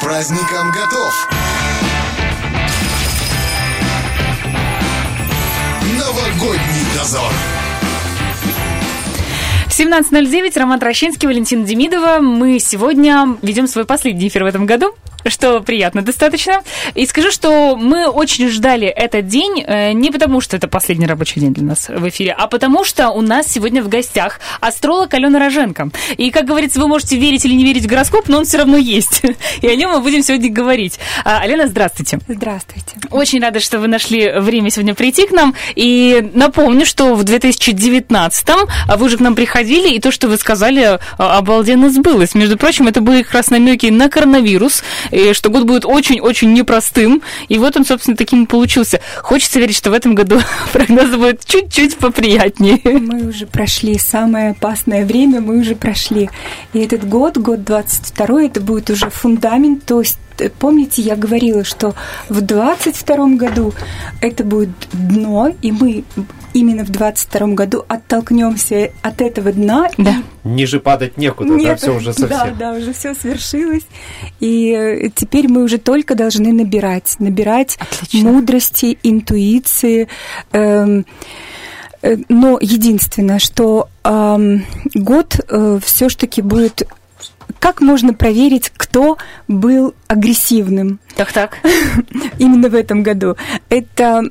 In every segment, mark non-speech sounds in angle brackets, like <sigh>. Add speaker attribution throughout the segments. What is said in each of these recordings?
Speaker 1: Праздникам готов. Новогодний дозор.
Speaker 2: 17.09, Роман Трощинский, Валентина Демидова. Мы сегодня ведем свой последний эфир в этом году что приятно достаточно. И скажу, что мы очень ждали этот день, э, не потому что это последний рабочий день для нас в эфире, а потому что у нас сегодня в гостях астролог Алена Роженко. И, как говорится, вы можете верить или не верить в гороскоп, но он все равно есть. <laughs> И о нем мы будем сегодня говорить. А, Алена, здравствуйте.
Speaker 3: Здравствуйте.
Speaker 2: Очень рада, что вы нашли время сегодня прийти к нам. И напомню, что в 2019-м вы уже к нам приходили, и то, что вы сказали, а, обалденно сбылось. Между прочим, это были как раз намеки на коронавирус и что год будет очень-очень непростым. И вот он, собственно, таким и получился. Хочется верить, что в этом году <laughs> прогнозы будут чуть-чуть поприятнее.
Speaker 3: Мы уже прошли самое опасное время, мы уже прошли. И этот год, год 22 это будет уже фундамент, то есть помните, я говорила, что в 22 году это будет дно, и мы именно в 22 году оттолкнемся от этого дна.
Speaker 4: Да. И... Ниже падать некуда, Нет, да, все уже совсем.
Speaker 3: Да, да, уже все свершилось. И э, теперь мы уже только должны набирать, набирать Отлично. мудрости, интуиции. Эм, э, но единственное, что эм, год э, все-таки будет как можно проверить, кто был агрессивным?
Speaker 2: Так, так. <laughs>
Speaker 3: Именно в этом году. Это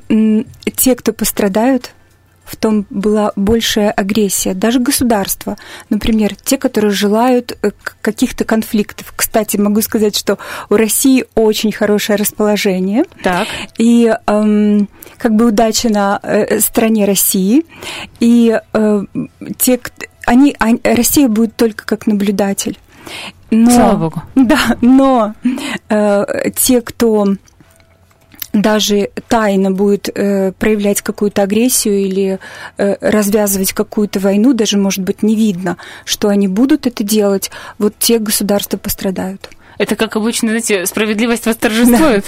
Speaker 3: те, кто пострадают, в том была большая агрессия. Даже государства, например, те, которые желают э, каких-то конфликтов. Кстати, могу сказать, что у России очень хорошее расположение.
Speaker 2: Так.
Speaker 3: И эм, как бы удача на э, стране России. И э, те, они, они, Россия будет только как наблюдатель.
Speaker 2: Но, Слава Богу.
Speaker 3: Да, но э, те, кто даже тайно будет э, проявлять какую-то агрессию или э, развязывать какую-то войну, даже, может быть, не видно, что они будут это делать, вот те государства пострадают.
Speaker 2: Это, как обычно, знаете, справедливость восторжествует.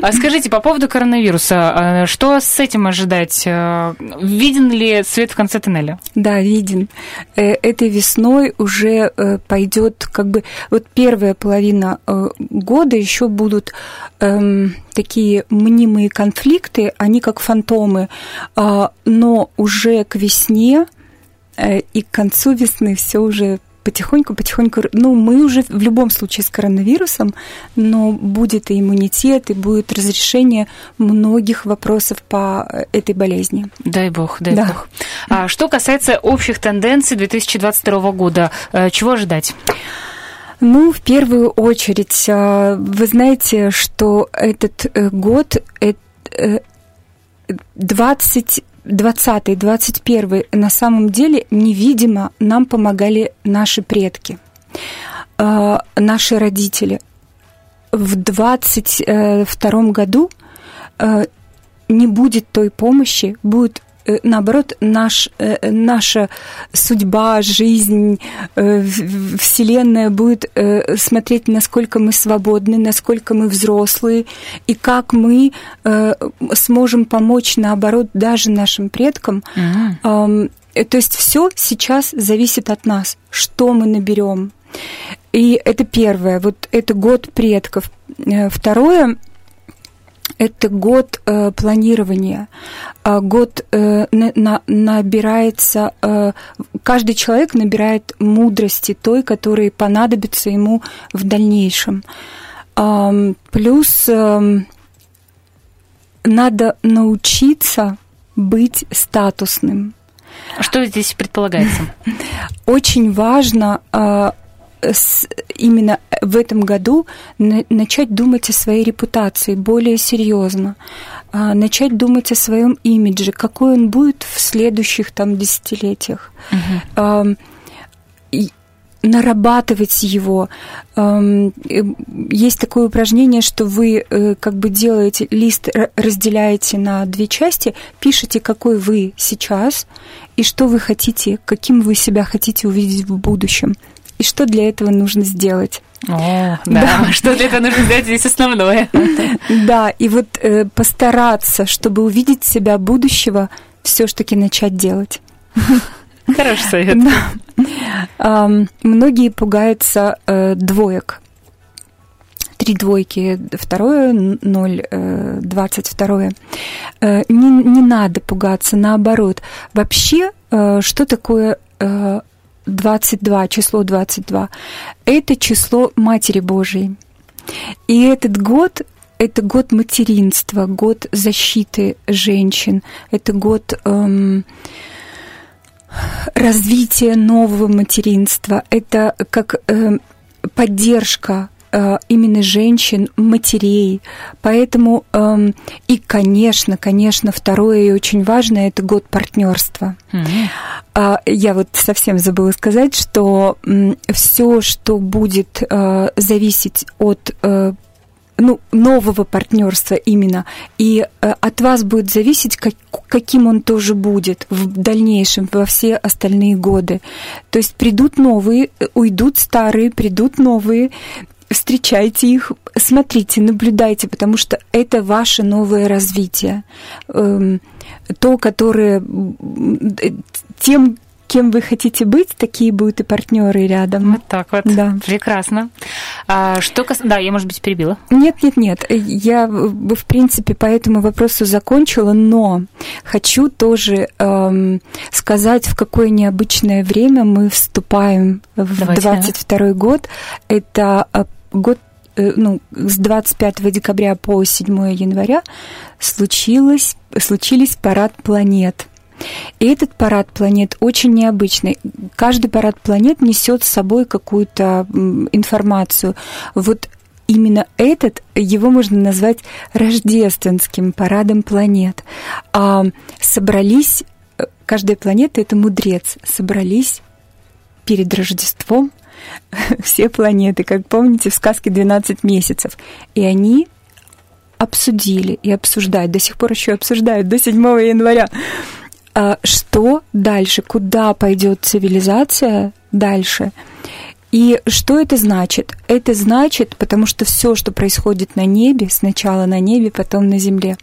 Speaker 2: Да. А скажите, по поводу коронавируса, а, что с этим ожидать? А, виден ли свет в конце тоннеля?
Speaker 3: Да, виден. Э, этой весной уже э, пойдет как бы... Вот первая половина э, года еще будут эм, такие мнимые конфликты, они как фантомы, а, но уже к весне и к концу весны все уже потихоньку-потихоньку, ну, мы уже в любом случае с коронавирусом, но будет и иммунитет, и будет разрешение многих вопросов по э, этой болезни.
Speaker 2: Дай бог, дай да. бог. А что касается общих тенденций 2022 года, э, чего ожидать?
Speaker 3: Ну, в первую очередь, а, вы знаете, что этот э, год 20 20 21 на самом деле невидимо нам помогали наши предки, э, наши родители. В 22 году э, не будет той помощи, будет Э, наоборот, наш, э, наша судьба, жизнь, э, Вселенная будет смотреть, насколько мы свободны, насколько мы взрослые, и как мы сможем помочь, наоборот, даже нашим предкам. Mm-hmm. То есть все сейчас зависит от нас, что мы наберем. И это первое, вот это год предков. Второе, это год э, планирования, э, год э, на, набирается, э, каждый человек набирает мудрости той, которая понадобится ему в дальнейшем. Э, плюс э, надо научиться быть статусным.
Speaker 2: Что здесь предполагается? <laughs>
Speaker 3: Очень важно э, именно в этом году начать думать о своей репутации более серьезно, а, начать думать о своем имидже, какой он будет в следующих там десятилетиях. Угу. Нарабатывать его. Есть такое упражнение, что вы э, как бы делаете лист, разделяете на две части, пишете, какой вы сейчас и что вы хотите, каким вы себя хотите увидеть в будущем и что для этого нужно сделать.
Speaker 2: О, да. да. <laughs> Что для этого нужно сделать здесь основное. <laughs>
Speaker 3: Да, и вот э, постараться, чтобы увидеть себя будущего, все-таки начать делать. <laughs>
Speaker 2: Хороший совет.
Speaker 3: Да. многие пугаются э, двоек три двойки, второе, ноль, э, двадцать второе. Э, не, не надо пугаться, наоборот. Вообще, э, что такое 22, число 22? Это число Матери Божией. И этот год это год материнства, год защиты женщин, это год эм, развития нового материнства, это как эм, поддержка именно женщин, матерей. Поэтому эм, и, конечно, конечно, второе и очень важное это год партнерства. Mm-hmm. Я вот совсем забыла сказать, что все, что будет э, зависеть от э, ну, нового партнерства именно. И э, от вас будет зависеть, как, каким он тоже будет в дальнейшем, во все остальные годы. То есть придут новые, э, уйдут старые, придут новые, встречайте их, смотрите, наблюдайте, потому что это ваше новое развитие. Эм, то, которое тем, кем вы хотите быть, такие будут и партнеры рядом.
Speaker 2: Вот так вот. Да. Прекрасно. А, что кас... Да, я, может быть, перебила.
Speaker 3: Нет, нет, нет. Я, в принципе, по этому вопросу закончила, но хочу тоже эм, сказать, в какое необычное время мы вступаем в Давайте, 22 да. год. Это э, год э, ну, с 25 декабря по 7 января случилось, случились парад планет. И этот парад планет очень необычный. Каждый парад планет несет с собой какую-то информацию. Вот именно этот, его можно назвать рождественским парадом планет. А собрались, э, каждая планета это мудрец, собрались перед Рождеством <laughs> все планеты, как помните в сказке «12 месяцев». И они обсудили и обсуждают, до сих пор еще обсуждают, до 7 января, а, что дальше, куда пойдет цивилизация дальше. И что это значит? Это значит, потому что все, что происходит на небе, сначала на небе, потом на земле,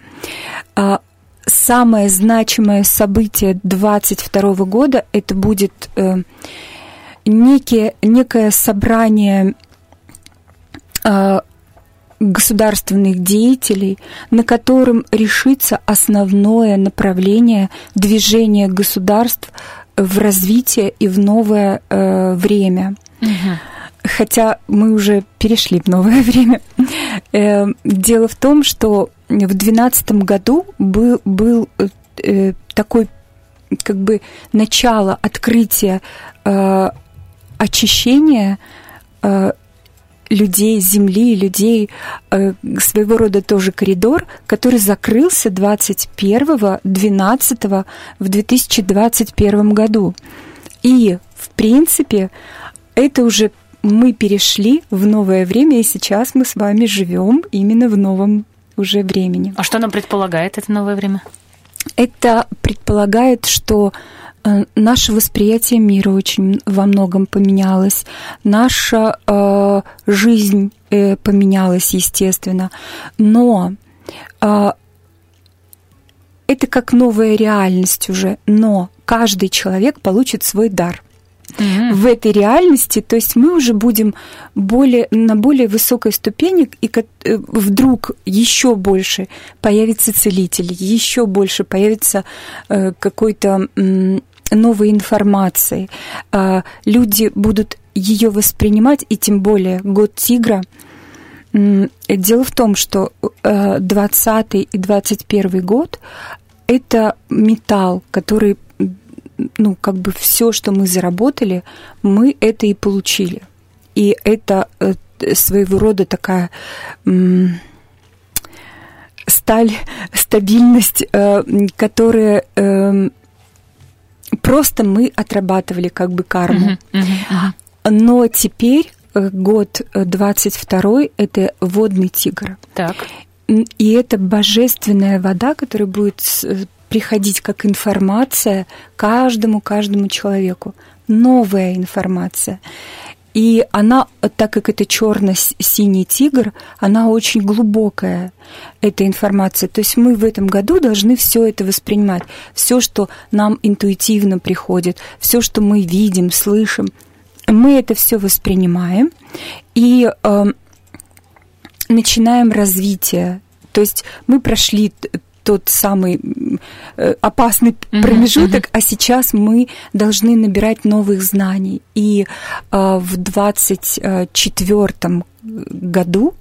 Speaker 3: а, самое значимое событие 22 года это будет э, некие, некое собрание а, государственных деятелей, на котором решится основное направление движения государств в развитие и в новое э, время. Угу. Хотя мы уже перешли в новое <laughs> время. Э, дело в том, что в 2012 году был, был э, такой как бы начало открытия э, очищения э, людей, земли, людей, э, своего рода тоже коридор, который закрылся 21-12 в 2021 году. И, в принципе, это уже мы перешли в новое время, и сейчас мы с вами живем именно в новом уже времени.
Speaker 2: А что нам предполагает это новое время?
Speaker 3: Это предполагает, что наше восприятие мира очень во многом поменялось, наша э, жизнь э, поменялась, естественно, но э, это как новая реальность уже, но каждый человек получит свой дар. В этой реальности, то есть мы уже будем более, на более высокой ступени, и э, вдруг еще больше появится целитель, еще больше появится э, какой-то новой информации. А, люди будут ее воспринимать, и тем более год тигра. Дело в том, что 20 э, и 21 год – это металл, который, ну, как бы все, что мы заработали, мы это и получили. И это э, своего рода такая сталь, <laughs> стабильность, э, которая эм, просто мы отрабатывали как бы карму. Uh-huh, uh-huh, uh-huh. Но теперь э, год 22 э, это водный тигр.
Speaker 2: Так.
Speaker 3: И это божественная вода, которая будет приходить как информация каждому, каждому человеку. Новая информация. И она, так как это черно-синий тигр, она очень глубокая, эта информация. То есть мы в этом году должны все это воспринимать. Все, что нам интуитивно приходит, все, что мы видим, слышим, мы это все воспринимаем. И э, начинаем развитие. То есть мы прошли тот самый э, опасный промежуток, uh-huh. а сейчас мы должны набирать новых знаний. И э, в 24 году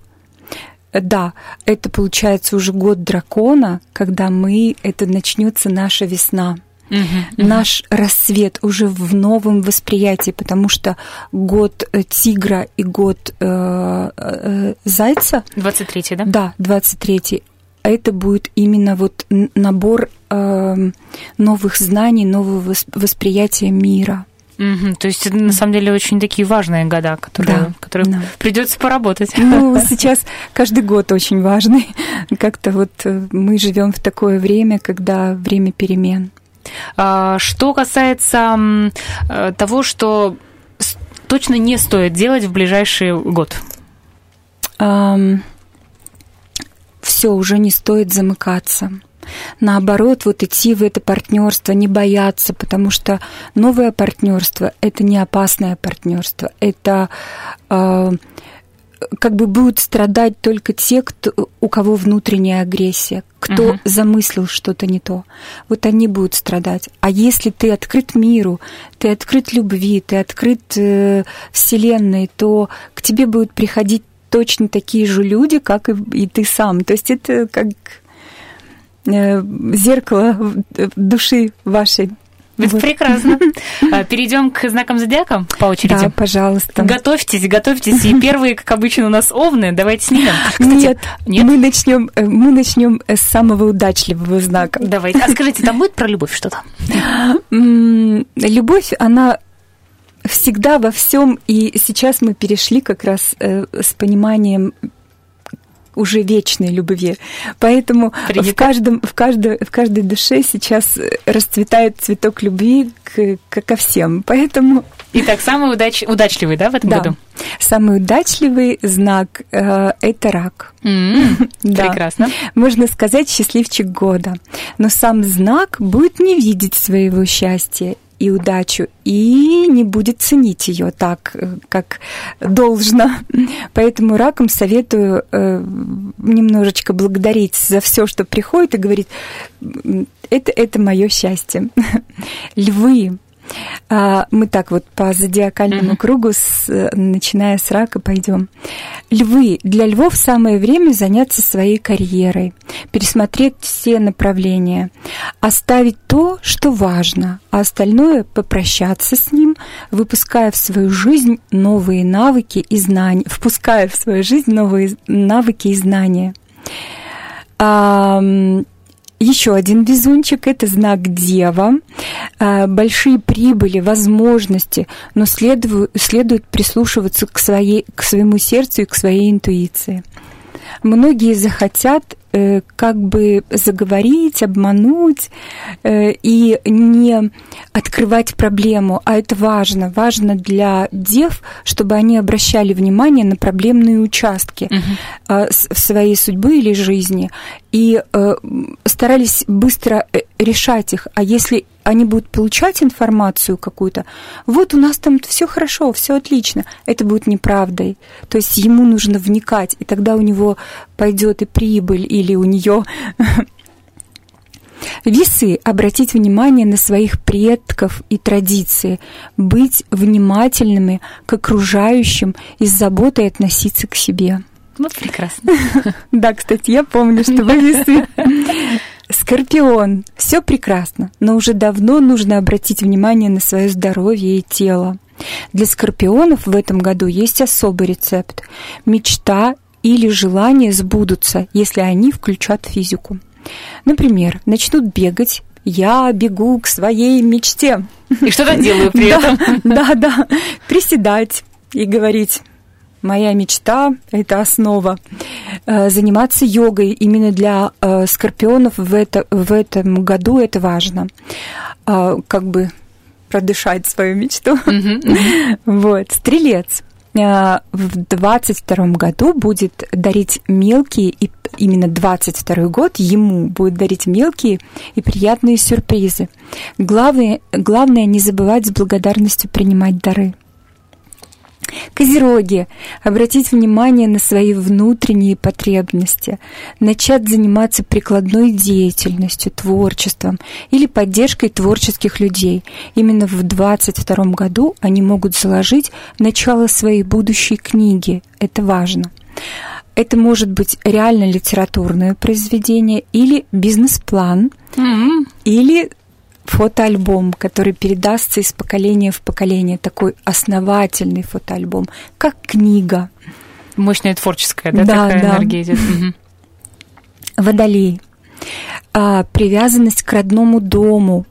Speaker 3: да, это получается уже год дракона, когда мы, это начнется наша весна. Угу, Наш рассвет уже в новом восприятии, потому что год э, тигра и год э, э, зайца.
Speaker 2: 23-й, да?
Speaker 3: Да, 23-й. Это будет именно вот набор э, новых знаний, нового восприятия мира.
Speaker 2: Угу, то есть это на самом деле очень такие важные года, которые, да, которые да. придется поработать.
Speaker 3: Ну, <laughs> сейчас каждый год очень важный. Как-то вот э, мы живем в такое время, когда время перемен.
Speaker 2: А, что касается э, того, что точно не стоит делать в ближайший год?
Speaker 3: Um, все, уже не стоит замыкаться наоборот, вот идти в это партнерство, не бояться, потому что новое партнерство это не опасное партнерство, это э, как бы будут страдать только те, кто, у кого внутренняя агрессия, кто uh-huh. замыслил что-то не то. Вот они будут страдать. А если ты открыт миру, ты открыт любви, ты открыт э, Вселенной, то к тебе будут приходить точно такие же люди, как и, и ты сам. То есть это как Э, зеркало души вашей.
Speaker 2: Это вот. прекрасно. <laughs> А, Перейдем к знакам зодиака по очереди.
Speaker 3: Да, пожалуйста.
Speaker 2: Готовьтесь, готовьтесь. И первые, как обычно, у нас овны. Давайте снимем.
Speaker 3: Кстати, нет, нет, мы начнем, э, мы начнем с самого удачливого знака.
Speaker 2: Давайте. А скажите, там будет про любовь что-то?
Speaker 3: Любовь, она всегда во всем, и сейчас мы перешли как раз э, с пониманием уже вечной любви. Поэтому в, каждом, в, каждой, в каждой душе сейчас расцветает цветок любви к, к, ко всем. Поэтому...
Speaker 2: Итак, самый удач, удачливый, да, в этом
Speaker 3: да.
Speaker 2: году?
Speaker 3: Самый удачливый знак э, это рак.
Speaker 2: Mm-hmm. <laughs> да. Прекрасно.
Speaker 3: Можно сказать счастливчик года. Но сам знак будет не видеть своего счастья и удачу, и не будет ценить ее так, э, как должно. Поэтому раком советую э, немножечко благодарить за все, что приходит, и говорить, это, это мое счастье. <laughs> Львы мы так вот по зодиакальному mm-hmm. кругу, с, начиная с рака, пойдем. Львы. Для львов самое время заняться своей карьерой, пересмотреть все направления, оставить то, что важно, а остальное попрощаться с ним, выпуская в свою жизнь новые навыки и знания, впуская в свою жизнь новые навыки и знания. Еще один везунчик – это знак Дева. А, большие прибыли, возможности, но следует, следует прислушиваться к, своей, к своему сердцу и к своей интуиции. Многие захотят как бы заговорить, обмануть э, и не открывать проблему. А это важно. Важно для дев, чтобы они обращали внимание на проблемные участки угу. в своей судьбы или жизни и э, старались быстро решать их. А если они будут получать информацию какую-то, вот у нас там все хорошо, все отлично, это будет неправдой. То есть ему нужно вникать, и тогда у него пойдет и прибыль, или у нее Весы – обратить внимание на своих предков и традиции, быть внимательными к окружающим и с заботой относиться к себе.
Speaker 2: Вот прекрасно. <laughs>
Speaker 3: Да, кстати, я помню, что вы весы. Скорпион. Все прекрасно, но уже давно нужно обратить внимание на свое здоровье и тело. Для скорпионов в этом году есть особый рецепт. Мечта или желание сбудутся, если они включат физику. Например, начнут бегать, я бегу к своей мечте.
Speaker 2: И что-то делаю при <laughs> этом.
Speaker 3: Да, да, приседать и говорить, моя мечта – это основа. Э, заниматься йогой именно для э, скорпионов в, это, в этом году это важно. Э, как бы продышать свою мечту. <laughs> Вот. Стрелец в 22 году будет дарить мелкие и именно 22 год ему будет дарить мелкие и приятные сюрпризы. Главное, главное не забывать с благодарностью принимать дары. Козероги, обратить внимание на свои внутренние потребности, начать заниматься прикладной деятельностью, творчеством или поддержкой творческих людей. Именно в 2022 году они могут заложить начало своей будущей книги. Это важно. Это может быть реально литературное произведение или бизнес-план, mm-hmm. или фотоальбом, который передастся из поколения в поколение, такой основательный фотоальбом, как книга.
Speaker 2: Мощная творческая, да,
Speaker 3: да
Speaker 2: такая
Speaker 3: да.
Speaker 2: энергия идет.
Speaker 3: Водолей. А, привязанность к родному дому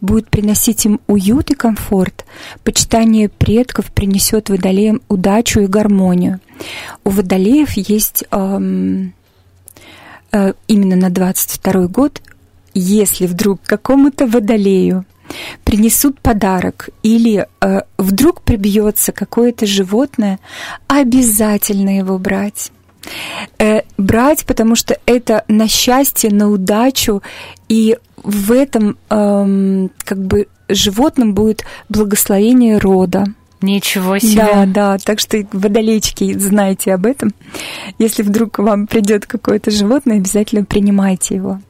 Speaker 3: будет приносить им уют и комфорт. Почитание предков принесет водолеям удачу и гармонию. У водолеев есть эм, э, именно на 22 год если вдруг какому-то водолею принесут подарок или э, вдруг прибьется какое-то животное, обязательно его брать. Э, брать, потому что это на счастье, на удачу, и в этом э, как бы животном будет благословение рода.
Speaker 2: Ничего себе.
Speaker 3: Да, да, так что водолейчики, знайте об этом. Если вдруг вам придет какое-то животное, обязательно принимайте его.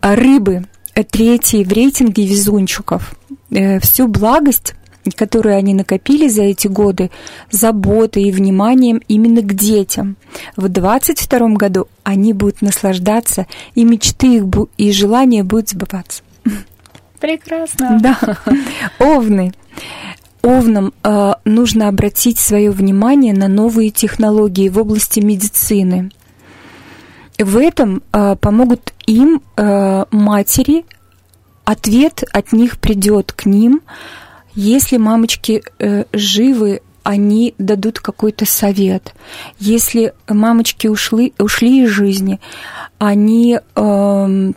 Speaker 3: А рыбы третьи в рейтинге везунчиков. Э, всю благость которую они накопили за эти годы, заботой и вниманием именно к детям. В 22 году они будут наслаждаться, и мечты их и желания будут сбываться.
Speaker 2: Прекрасно.
Speaker 3: Да. Овны. Овнам э, нужно обратить свое внимание на новые технологии в области медицины – в этом э, помогут им э, матери. Ответ от них придет к ним. Если мамочки э, живы, они дадут какой-то совет. Если мамочки ушли, ушли из жизни, они э,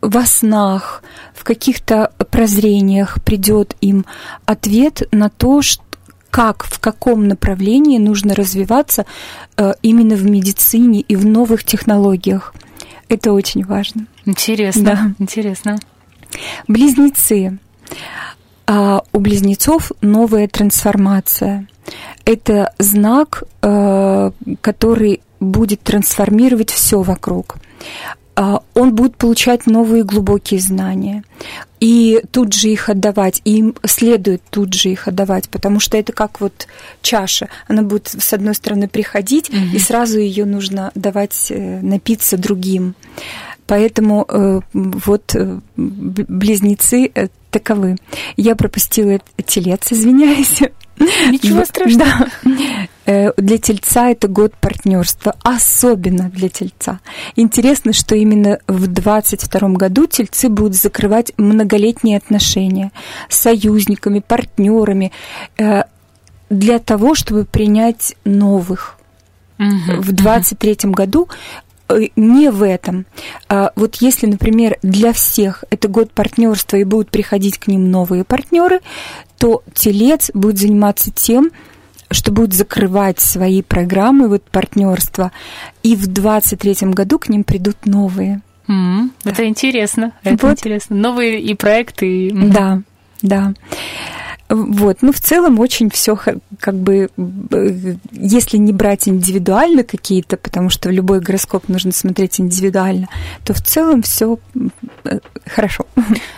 Speaker 3: во снах, в каких-то прозрениях придет им ответ на то, что как, в каком направлении нужно развиваться э, именно в медицине и в новых технологиях. Это очень важно.
Speaker 2: Интересно, да. интересно.
Speaker 3: Близнецы. А у близнецов новая трансформация. Это знак, э, который будет трансформировать все вокруг. А, он будет получать новые глубокие знания и тут же их отдавать, и им следует тут же их отдавать, потому что это как вот чаша, она будет с одной стороны приходить, угу. и сразу ее нужно давать э, напиться другим. Поэтому э, вот э, близнецы таковы. Я пропустила телец, извиняюсь.
Speaker 2: Ничего страшного.
Speaker 3: Да. Э, для тельца это год партнерства, особенно для тельца. Интересно, что именно в 22 году тельцы будут закрывать многолетние отношения с союзниками, партнерами, э, для того, чтобы принять новых. Угу, в 23 угу. году э, не в этом. А вот если, например, для всех это год партнерства и будут приходить к ним новые партнеры, то телец будет заниматься тем, что будет закрывать свои программы, вот партнерства, и в 23 году к ним придут новые.
Speaker 2: Mm, да. Это интересно. Это вот. интересно. Новые и проекты.
Speaker 3: Да, да. Вот, ну в целом очень все как бы, если не брать индивидуально какие-то, потому что любой гороскоп нужно смотреть индивидуально, то в целом все э, хорошо.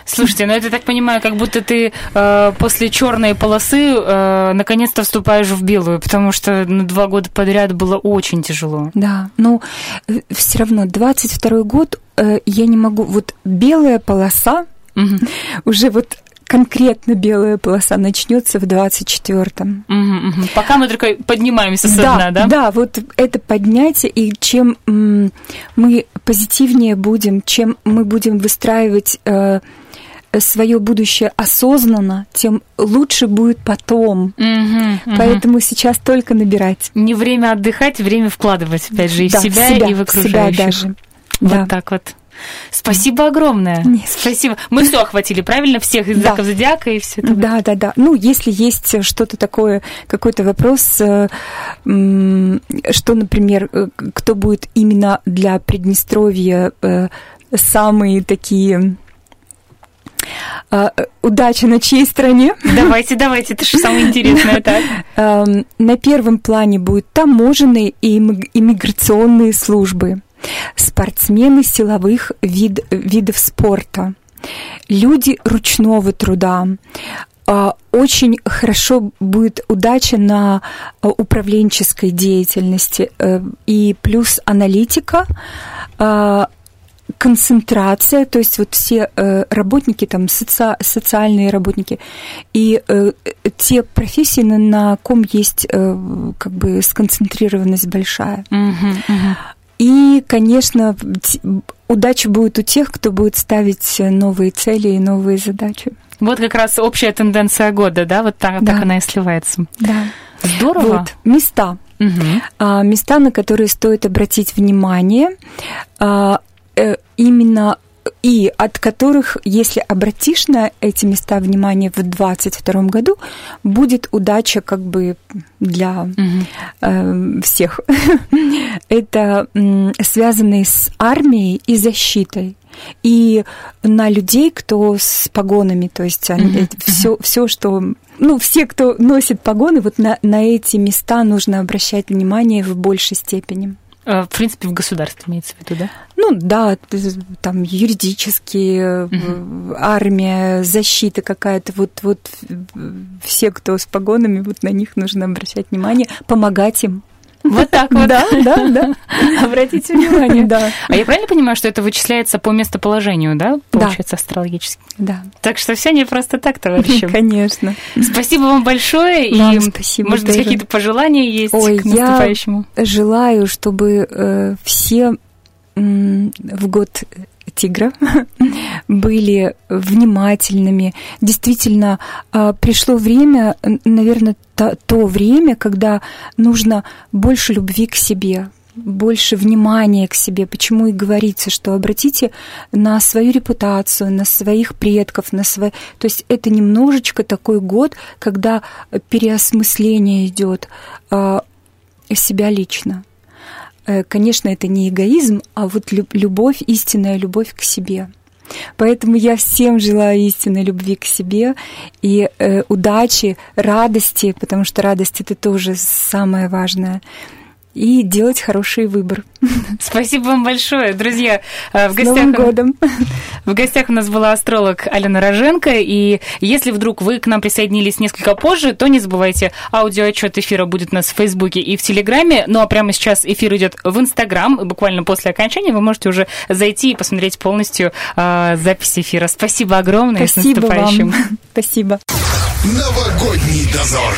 Speaker 2: Слушайте, ну это так понимаю, как будто ты э, после черной полосы э, наконец-то вступаешь в белую, потому что ну, два года подряд было очень тяжело.
Speaker 3: Да, ну э, все равно 22 год э, я не могу, вот белая полоса угу. уже вот конкретно белая полоса начнется в 24-м.
Speaker 2: Угу, угу. Пока мы только поднимаемся со
Speaker 3: да,
Speaker 2: дна, да?
Speaker 3: Да, вот это поднятие, и чем мы позитивнее будем, чем мы будем выстраивать э, свое будущее осознанно, тем лучше будет потом. Угу, угу. Поэтому сейчас только набирать.
Speaker 2: Не время отдыхать, время вкладывать, опять же, и
Speaker 3: да,
Speaker 2: в себя,
Speaker 3: себя,
Speaker 2: и в окружающих.
Speaker 3: себя даже.
Speaker 2: Вот да. так вот. Спасибо огромное.
Speaker 3: Нет.
Speaker 2: Спасибо. Мы все охватили, правильно? Всех из знаков да. зодиака и все это.
Speaker 3: Да, да, да. Ну, если есть что-то такое, какой-то вопрос, э, что, например, э, кто будет именно для Приднестровья э, самые такие удача на чьей стороне?
Speaker 2: Давайте, давайте, это же самое интересное, так.
Speaker 3: Эм, на первом плане будут таможенные и иммиграционные службы, спортсмены силовых вид, видов спорта, люди ручного труда, а, очень хорошо будет удача на а, управленческой деятельности. Э, и плюс аналитика, а, концентрация, то есть вот все э, работники, там, соци социальные работники и э, те профессии, на, ком есть как бы сконцентрированность большая. И, конечно, удача будет у тех, кто будет ставить новые цели и новые задачи.
Speaker 2: Вот как раз общая тенденция года, да, вот так, да. так она и сливается.
Speaker 3: Да.
Speaker 2: Здорово.
Speaker 3: Вот, места. Угу. А, места, на которые стоит обратить внимание, а, э, именно и от которых, если обратишь на эти места внимание в 2022 году, будет удача как бы для угу. э, всех. <laughs> Это э, связанные с армией и защитой и на людей, кто с погонами, то есть mm-hmm. все, все, что ну, все, кто носит погоны, вот на, на эти места нужно обращать внимание в большей степени.
Speaker 2: А, в принципе, в государстве имеется в виду, да?
Speaker 3: Ну да, там юридические, угу. армия, защита какая-то. Вот, вот все, кто с погонами, вот на них нужно обращать внимание, помогать им.
Speaker 2: Вот так вот.
Speaker 3: Да, да, да. <laughs>
Speaker 2: Обратите внимание. Да. А я правильно понимаю, что это вычисляется по местоположению, да, получается,
Speaker 3: да.
Speaker 2: астрологически?
Speaker 3: Да.
Speaker 2: Так что все не просто так, товарищи. <laughs>
Speaker 3: Конечно.
Speaker 2: Спасибо вам большое.
Speaker 3: Вам и, спасибо.
Speaker 2: Может быть, какие-то пожелания есть
Speaker 3: Ой,
Speaker 2: к наступающему?
Speaker 3: Я желаю, чтобы э, все в год тигра <laughs> были внимательными. Действительно, а, пришло время, наверное, то, то время, когда нужно больше любви к себе, больше внимания к себе. Почему и говорится, что обратите на свою репутацию, на своих предков, на свои... То есть это немножечко такой год, когда переосмысление идет э, себя лично. Э, конечно, это не эгоизм, а вот любовь, истинная любовь к себе. Поэтому я всем желаю истинной любви к себе и э, удачи, радости, потому что радость это тоже самое важное и делать хороший выбор. <laughs>
Speaker 2: Спасибо вам большое, друзья. Э,
Speaker 3: в С гостях, Новым годом! <laughs>
Speaker 2: В гостях у нас была астролог Алена Роженко, и если вдруг вы к нам присоединились несколько позже, то не забывайте, аудиоотчет эфира будет у нас в Фейсбуке и в Телеграме, ну а прямо сейчас эфир идет в Инстаграм, и буквально после окончания вы можете уже зайти и посмотреть полностью э, запись эфира. Спасибо огромное,
Speaker 3: Спасибо
Speaker 2: с наступающим.
Speaker 3: Вам. <laughs> Спасибо.
Speaker 1: Новогодний дозор.